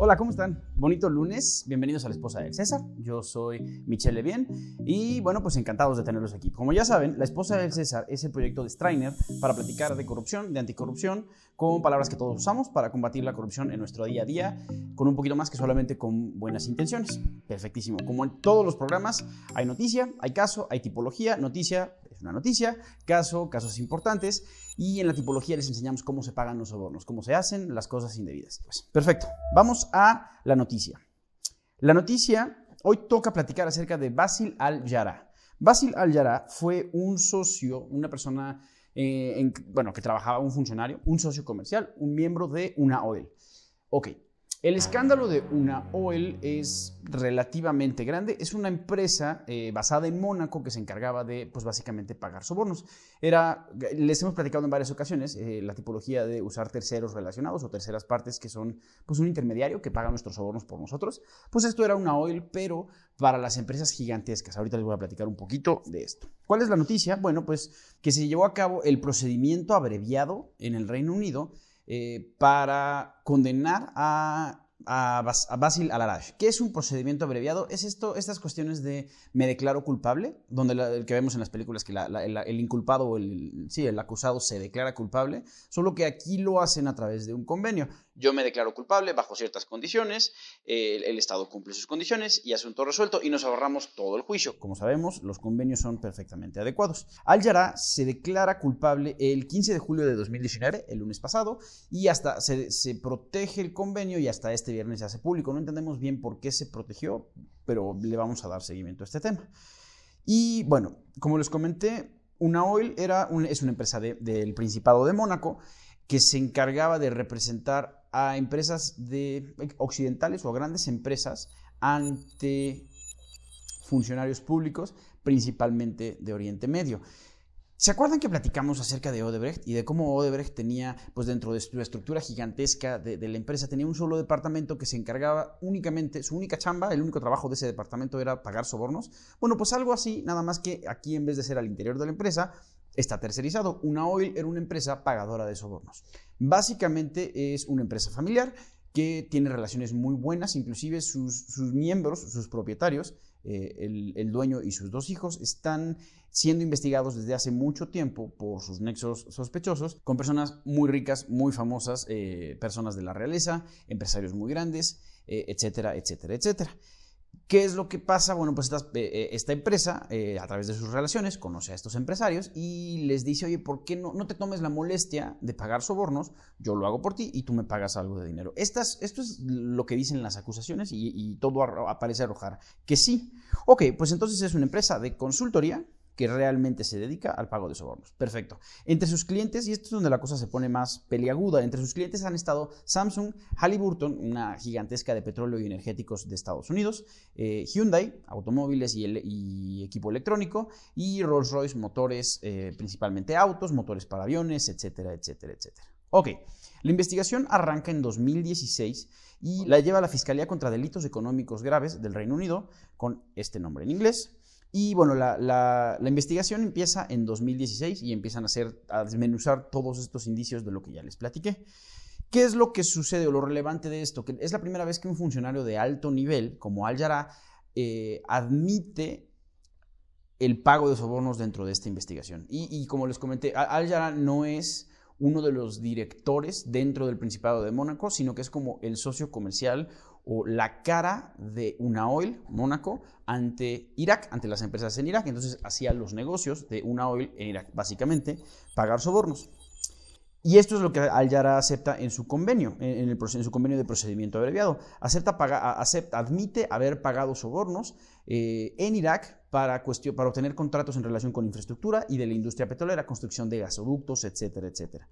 Hola, ¿cómo están? Bonito lunes, bienvenidos a la esposa del César. Yo soy Michelle Levien y bueno, pues encantados de tenerlos aquí. Como ya saben, la esposa del César es el proyecto de Strainer para platicar de corrupción, de anticorrupción, con palabras que todos usamos para combatir la corrupción en nuestro día a día, con un poquito más que solamente con buenas intenciones. Perfectísimo. Como en todos los programas, hay noticia, hay caso, hay tipología, noticia, una noticia, caso, casos importantes, y en la tipología les enseñamos cómo se pagan los sobornos, cómo se hacen las cosas indebidas. Pues, perfecto, vamos a la noticia. La noticia, hoy toca platicar acerca de Basil Al-Yara. Basil Al-Yara fue un socio, una persona, eh, bueno, que trabajaba, un funcionario, un socio comercial, un miembro de una oil. Ok, el escándalo de una Oil es relativamente grande. Es una empresa eh, basada en Mónaco que se encargaba de, pues básicamente, pagar sobornos. Era, les hemos platicado en varias ocasiones, eh, la tipología de usar terceros relacionados o terceras partes que son, pues, un intermediario que paga nuestros sobornos por nosotros. Pues esto era una Oil, pero para las empresas gigantescas. Ahorita les voy a platicar un poquito de esto. ¿Cuál es la noticia? Bueno, pues que se llevó a cabo el procedimiento abreviado en el Reino Unido eh, para condenar a a, Basil Alarash. ¿Qué es un procedimiento abreviado? Es esto, estas cuestiones de me declaro culpable, donde el que vemos en las películas que el, inculpado o el, sí, el acusado se declara culpable, solo que aquí lo hacen a través de un convenio. Yo me declaro culpable bajo ciertas condiciones, el, Estado cumple sus condiciones y asunto resuelto y nos ahorramos todo el juicio. Como sabemos, los convenios son perfectamente adecuados. Al Yara se declara culpable el 15 de julio de 2019, el lunes pasado, y hasta se, se protege el convenio y hasta este viernes se hace público. No entendemos bien por qué se protegió, pero le vamos a dar seguimiento a este tema. Y bueno, como les comenté, una Oil era es una empresa del Principado de Mónaco que se encargaba de representar a empresas de, occidentales o a grandes empresas ante funcionarios públicos, principalmente de Oriente Medio. ¿Se acuerdan que platicamos acerca de Odebrecht y de cómo Odebrecht tenía, pues dentro de su estructura gigantesca de, de, la empresa, tenía un solo departamento que se encargaba únicamente, su única chamba, el único trabajo de ese departamento era pagar sobornos? Bueno, pues algo así, nada más que aquí en vez de ser al interior de la empresa, está tercerizado. Una Oil era una empresa pagadora de sobornos. Básicamente es una empresa familiar que tiene relaciones muy buenas, inclusive sus, miembros, sus propietarios, eh, el, dueño y sus dos hijos están siendo investigados desde hace mucho tiempo por sus nexos sospechosos con personas muy ricas, muy famosas, eh, personas de la realeza, empresarios muy grandes, eh, etcétera, etcétera, etcétera. ¿Qué es lo que pasa? Bueno, pues esta, eh, eh, empresa, eh, a través de sus relaciones, conoce a estos empresarios y les dice, oye, ¿por qué no, no te tomes la molestia de pagar sobornos? Yo lo hago por ti y tú me pagas algo de dinero. Estas, esto es lo que dicen las acusaciones y, y todo aparece arrojar que sí. Ok, pues entonces es una empresa de consultoría que realmente se dedica al pago de sobornos. Perfecto. Entre sus clientes, y esto es donde la cosa se pone más peliaguda, entre sus clientes han estado Samsung, Halliburton, una gigantesca de petróleo y energéticos de Estados Unidos, eh, Hyundai, automóviles y, equipo electrónico, y Rolls-Royce, motores, eh, principalmente autos, motores para aviones, etcétera, etcétera, etcétera. Ok, la investigación arranca en 2016 y la lleva a la Fiscalía contra Delitos Económicos Graves del Reino Unido, con este nombre en inglés, y bueno, la, investigación empieza en 2016 y empiezan a, hacer, a desmenuzar todos estos indicios de lo que ya les platiqué. ¿Qué es lo que sucede o lo relevante de esto? Que es la primera vez que un funcionario de alto nivel, como Al Yara, eh, admite el pago de sobornos dentro de esta investigación. Y, como les comenté, Al Yara no es uno de los directores dentro del Principado de Mónaco, sino que es como el socio comercial o la cara de una oil, Mónaco, ante Irak, ante las empresas en Irak. Entonces hacía los negocios de una oil en Irak, básicamente pagar sobornos. Y esto es lo que Al-Yara acepta en su convenio, en, el, su convenio de procedimiento abreviado. Acepta, acepta admite haber pagado sobornos eh, en Irak para, para obtener contratos en relación con infraestructura y de la industria petrolera, construcción de gasoductos, etcétera, etcétera.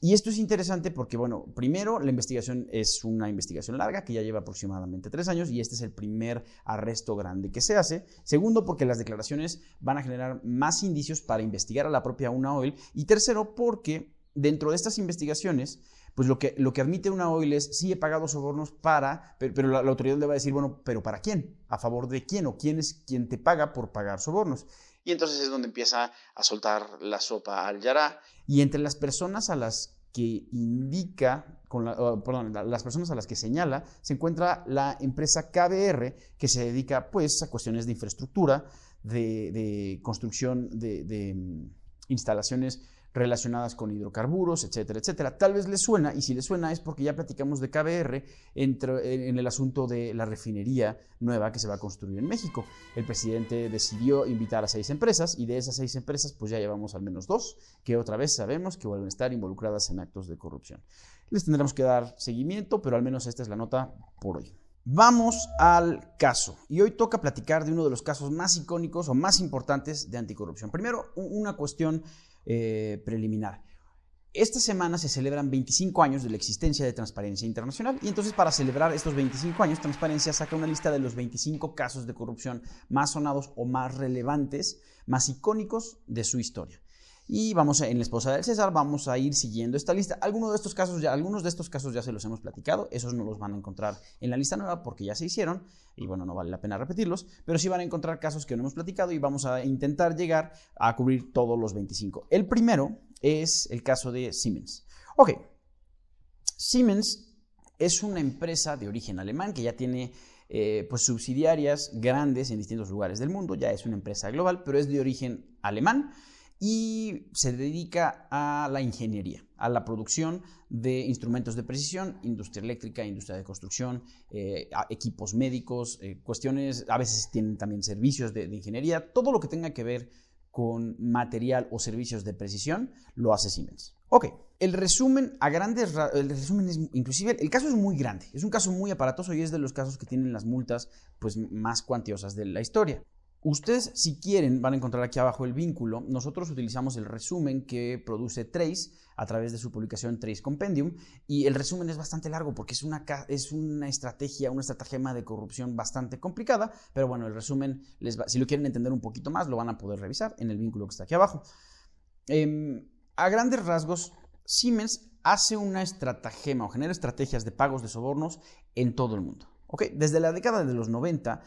Y esto es interesante porque, bueno, primero, la investigación es una investigación larga que ya lleva aproximadamente tres años y este es el primer arresto grande que se hace. Segundo, porque las declaraciones van a generar más indicios para investigar a la propia una oil. Y tercero, porque dentro de estas investigaciones, pues lo que, lo que admite una oil es, sí he pagado sobornos para, pero, la, autoridad le va a decir, bueno, pero ¿para quién? ¿A favor de quién? ¿O quién es quien te paga por pagar sobornos? Y entonces es donde empieza a soltar la sopa al Yara. Y entre las personas a las que indica, con perdón, las personas a las que señala, se encuentra la empresa KBR, que se dedica pues a cuestiones de infraestructura, de, construcción de mm, instalaciones relacionadas con hidrocarburos, etcétera, etcétera. Tal vez les suena, y si les suena es porque ya platicamos de KBR en el asunto de la refinería nueva que se va a construir en México. El presidente decidió invitar a seis empresas y de esas seis empresas pues ya llevamos al menos dos que otra vez sabemos que vuelven a estar involucradas en actos de corrupción. Les tendremos que dar seguimiento, pero al menos esta es la nota por hoy. Vamos al caso. Y hoy toca platicar de uno de los casos más icónicos o más importantes de anticorrupción. Primero, una cuestión eh, preliminar. Esta semana se celebran 25 años de la existencia de Transparencia Internacional y entonces para celebrar estos 25 años, Transparencia saca una lista de los 25 casos de corrupción más sonados o más relevantes, más icónicos de su historia. Y vamos a, en la esposa del César, vamos a ir siguiendo esta lista. Algunos de estos casos ya, algunos de estos casos ya se los hemos platicado, esos no los van a encontrar en la lista nueva porque ya se hicieron y bueno, no vale la pena repetirlos, pero sí van a encontrar casos que no hemos platicado y vamos a intentar llegar a cubrir todos los 25. El primero es el caso de Siemens. Ok, Siemens es una empresa de origen alemán que ya tiene eh, pues subsidiarias grandes en distintos lugares del mundo, ya es una empresa global, pero es de origen alemán y se dedica a la ingeniería, a la producción de instrumentos de precisión, industria eléctrica, industria de construcción, eh, equipos médicos, eh, cuestiones, a veces tienen también servicios de, ingeniería, todo lo que tenga que ver con material o servicios de precisión, lo hace Siemens. Ok, el resumen a grandes el resumen es inclusive el caso es muy grande, es un caso muy aparatoso y es de los casos que tienen las multas pues más cuantiosas de la historia. Ustedes, si quieren, van a encontrar aquí abajo el vínculo. Nosotros utilizamos el resumen que produce Trace a través de su publicación Trace Compendium y el resumen es bastante largo porque es una, es una estrategia, una estratagema de corrupción bastante complicada, pero bueno, el resumen, les si lo quieren entender un poquito más, lo van a poder revisar en el vínculo que está aquí abajo. Em, a grandes rasgos, Siemens hace una estratagema o genera estrategias de pagos de sobornos en todo el mundo. Desde la década de los 90,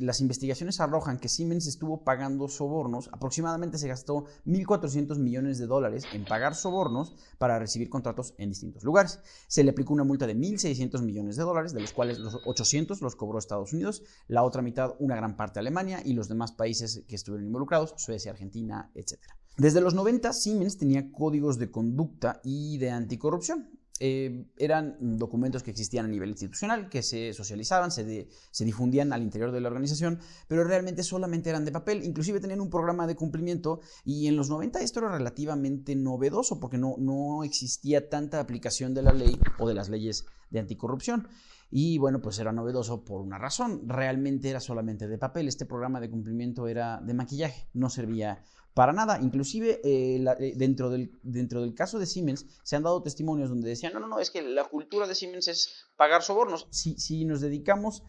las investigaciones arrojan que Siemens estuvo pagando sobornos, aproximadamente se gastó 1.400 millones de dólares en pagar sobornos para recibir contratos en distintos lugares. Se le aplicó una multa de 1.600 millones de dólares, de los cuales los 800 los cobró Estados Unidos, la otra mitad una gran parte Alemania y los demás países que estuvieron involucrados, Suecia, Argentina, etc. Desde los 90, Siemens tenía códigos de conducta y de anticorrupción. Eh, eran documentos que existían a nivel institucional, que se socializaban, se, se, difundían al interior de la organización, pero realmente solamente eran de papel, inclusive tenían un programa de cumplimiento y en los 90 esto era relativamente novedoso porque no, no existía tanta aplicación de la ley o de las leyes de anticorrupción. Y bueno, pues era novedoso por una razón, realmente era solamente de papel, este programa de cumplimiento era de maquillaje, no servía para nada. Inclusive eh, eh, dentro, del, caso de Siemens se han dado testimonios donde decían, no, no, no, es que la cultura de Siemens es pagar sobornos. Si, si nos dedicamos,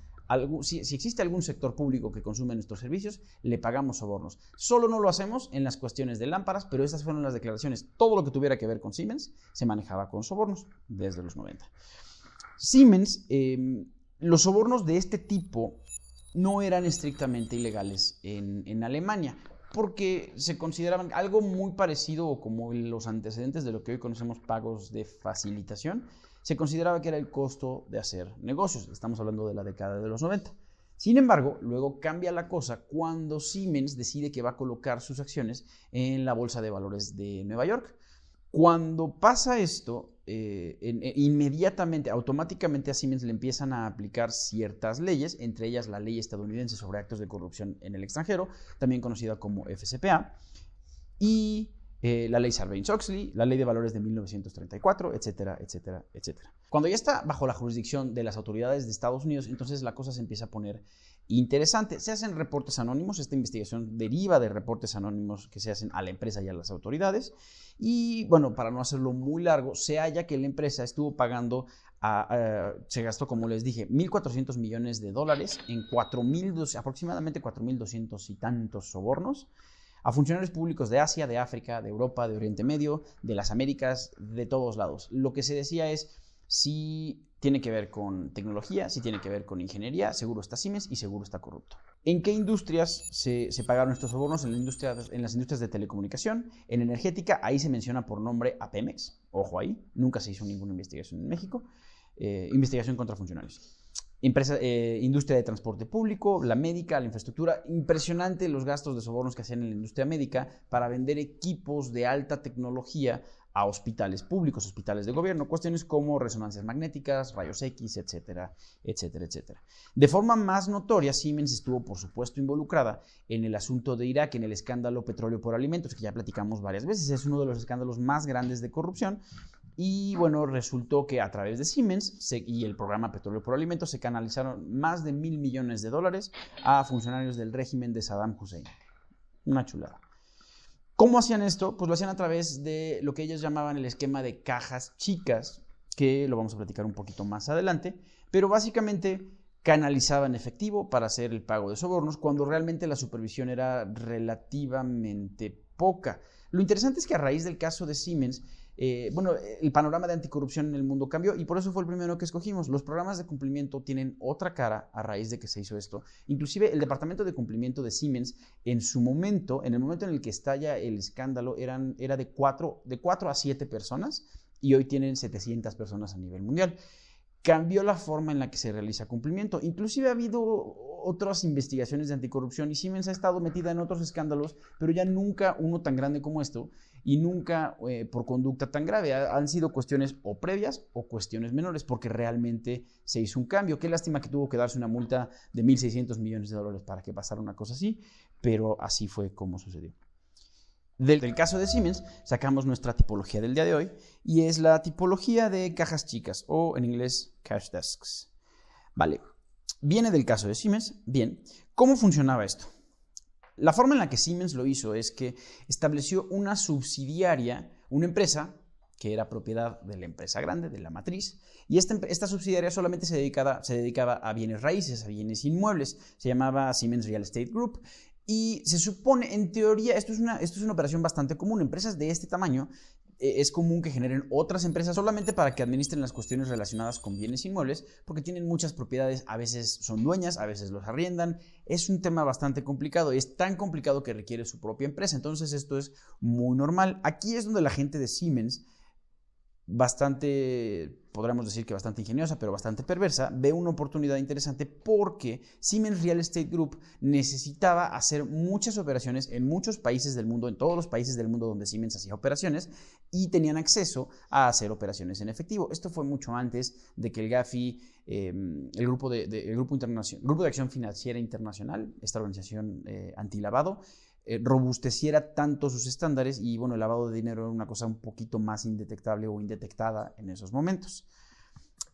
si, si, existe algún sector público que consume nuestros servicios, le pagamos sobornos. Solo no lo hacemos en las cuestiones de lámparas, pero esas fueron las declaraciones. Todo lo que tuviera que ver con Siemens se manejaba con sobornos desde los 90. Siemens, em, los sobornos de este tipo no eran estrictamente ilegales en Alemania porque se consideraban algo muy parecido como los antecedentes de lo que hoy conocemos pagos de facilitación, se consideraba que era el costo de hacer negocios. Estamos hablando de la década de los 90. Sin embargo, luego cambia la cosa cuando Siemens decide que va a colocar sus acciones en la Bolsa de Valores de Nueva York. Cuando pasa esto, eh, eh, inmediatamente, automáticamente a Siemens le empiezan a aplicar ciertas leyes, entre ellas la ley estadounidense sobre actos de corrupción en el extranjero, también conocida como FCPA, y eh, la ley Sarbanes-Oxley, la ley de valores de 1934, etcétera, etcétera, etcétera. Cuando ya está bajo la jurisdicción de las autoridades de Estados Unidos, entonces la cosa se empieza a poner interesante. Se hacen reportes anónimos, esta investigación deriva de reportes anónimos que se hacen a la empresa y a las autoridades. Y bueno, para no hacerlo muy largo, se halla que la empresa estuvo pagando, se gastó, como les dije, 1.400 millones de dólares en 4.000, aproximadamente 4.200 y tantos sobornos a funcionarios públicos de Asia, de África, de Europa, de Oriente Medio, de las Américas, de todos lados. Lo que se decía es, si tiene que ver con tecnología, si tiene que ver con ingeniería, seguro está Siemens y seguro está corrupto. ¿En qué industrias se, pagaron estos sobornos? En, en, las industrias de telecomunicación, en energética, ahí se menciona por nombre a Pemex, ojo ahí, nunca se hizo ninguna investigación en México, eh, investigación contra funcionarios. Eh, industria de transporte público, la médica, la infraestructura. Impresionante los gastos de sobornos que hacían en la industria médica para vender equipos de alta tecnología a hospitales públicos, hospitales de gobierno, cuestiones como resonancias magnéticas, rayos X, etcétera, etcétera, etcétera. De forma más notoria, Siemens estuvo, por supuesto, involucrada en el asunto de Irak, en el escándalo petróleo por alimentos, que ya platicamos varias veces, es uno de los escándalos más grandes de corrupción. Y bueno, resultó que a través de Siemens y el programa Petróleo por Alimentos se canalizaron más de mil millones de dólares a funcionarios del régimen de Saddam Hussein. Una chulada. ¿Cómo hacían esto? Pues lo hacían a través de lo que ellos llamaban el esquema de cajas chicas, que lo vamos a platicar un poquito más adelante, pero básicamente canalizaban efectivo para hacer el pago de sobornos cuando realmente la supervisión era relativamente poca. Lo interesante es que a raíz del caso de Siemens, eh, bueno, el panorama de anticorrupción en el mundo cambió y por eso fue el primero que escogimos. Los programas de cumplimiento tienen otra cara a raíz de que se hizo esto. Inclusive el departamento de cumplimiento de Siemens, en su momento, en el momento en el que estalla el escándalo, eran, era de 4 de cuatro a 7 personas y hoy tienen 700 personas a nivel mundial cambió la forma en la que se realiza cumplimiento. Inclusive ha habido otras investigaciones de anticorrupción y Siemens ha estado metida en otros escándalos, pero ya nunca uno tan grande como esto y nunca eh, por conducta tan grave. han sido cuestiones o previas o cuestiones menores porque realmente se hizo un cambio. Qué lástima que tuvo que darse una multa de 1.600 millones de dólares para que pasara una cosa así, pero así fue como sucedió. Del, caso de Siemens sacamos nuestra tipología del día de hoy y es la tipología de cajas chicas o en inglés cash desks. Vale, viene del caso de Siemens. Bien, ¿cómo funcionaba esto? La forma en la que Siemens lo hizo es que estableció una subsidiaria, una empresa que era propiedad de la empresa grande, de la matriz, y esta, esta subsidiaria solamente se dedicaba a bienes raíces, a bienes inmuebles, se llamaba Siemens Real Estate Group, y se supone, en teoría, esto es una, esto es una operación bastante común. Empresas de este tamaño eh, es común que generen otras empresas solamente para que administren las cuestiones relacionadas con bienes inmuebles, porque tienen muchas propiedades, a veces son dueñas, a veces los arriendan. Es un tema bastante complicado y es tan complicado que requiere su propia empresa. Entonces esto es muy normal. Aquí es donde la gente de Siemens bastante, podríamos decir que bastante ingeniosa, pero bastante perversa, ve una oportunidad interesante porque Siemens Real Estate Group necesitaba hacer muchas operaciones en muchos países del mundo, en todos los países del mundo donde Siemens hacía operaciones, y tenían acceso a hacer operaciones en efectivo. Esto fue mucho antes de que el GAFI, em, el, grupo de, grupo, grupo de Acción Financiera Internacional, esta organización eh, antilavado, eh, robusteciera tanto sus estándares y bueno, el lavado de dinero era una cosa un poquito más indetectable o indetectada en esos momentos.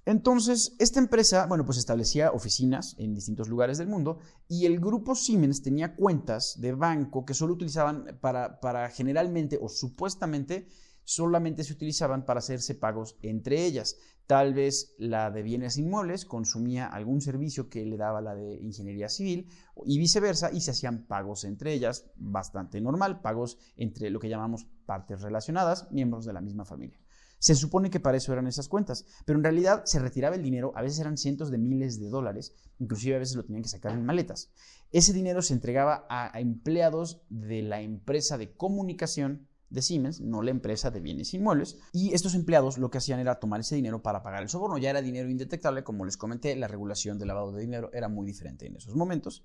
Entonces, esta empresa, bueno, pues establecía oficinas en distintos lugares del mundo y el grupo Siemens tenía cuentas de banco que solo utilizaban para, para generalmente o supuestamente solamente se utilizaban para hacerse pagos entre ellas. Tal vez la de bienes inmuebles consumía algún servicio que le daba la de ingeniería civil y viceversa y se hacían pagos entre ellas, bastante normal, pagos entre lo que llamamos partes relacionadas, miembros de la misma familia. Se supone que para eso eran esas cuentas, pero en realidad se retiraba el dinero, a veces eran cientos de miles de dólares, inclusive a veces lo tenían que sacar en maletas. Ese dinero se entregaba a empleados de la empresa de comunicación de Siemens, no la empresa de bienes inmuebles. Y estos empleados lo que hacían era tomar ese dinero para pagar el soborno. Ya era dinero indetectable, como les comenté, la regulación del lavado de dinero era muy diferente en esos momentos.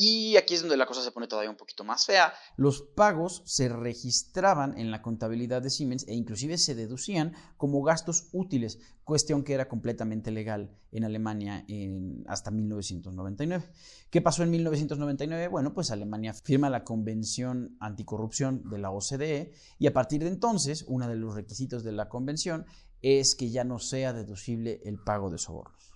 Y aquí es donde la cosa se pone todavía un poquito más fea. Los pagos se registraban en la contabilidad de Siemens e inclusive se deducían como gastos útiles, cuestión que era completamente legal en Alemania hasta 1999. ¿Qué pasó en 1999? Bueno, pues Alemania firma la Convención Anticorrupción de la OCDE y a partir de entonces, uno de los requisitos de la convención es que ya no sea deducible el pago de sobornos.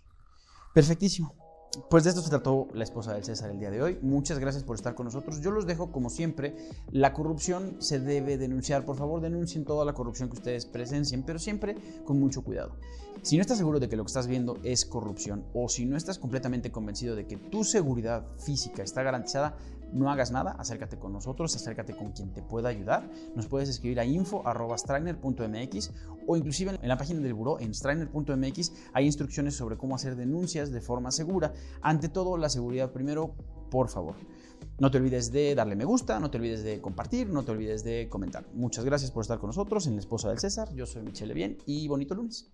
Perfectísimo. Pues de esto se trató la esposa del César el día de hoy. Muchas gracias por estar con nosotros. Yo los dejo como siempre. La corrupción se debe denunciar. Por favor, denuncien toda la corrupción que ustedes presencien, pero siempre con mucho cuidado. Si no estás seguro de que lo que estás viendo es corrupción o si no estás completamente convencido de que tu seguridad física está garantizada, no hagas nada, acércate con nosotros, acércate con quien te pueda ayudar. Nos puedes escribir a info.strainer.mx o inclusive en la página del buró en strainer.mx hay instrucciones sobre cómo hacer denuncias de forma segura. Ante todo, la seguridad primero por favor. No te olvides de darle me gusta, no te olvides de compartir, no te olvides de comentar. Muchas gracias por estar con nosotros en La Esposa del César. Yo soy Michelle Bien y bonito lunes.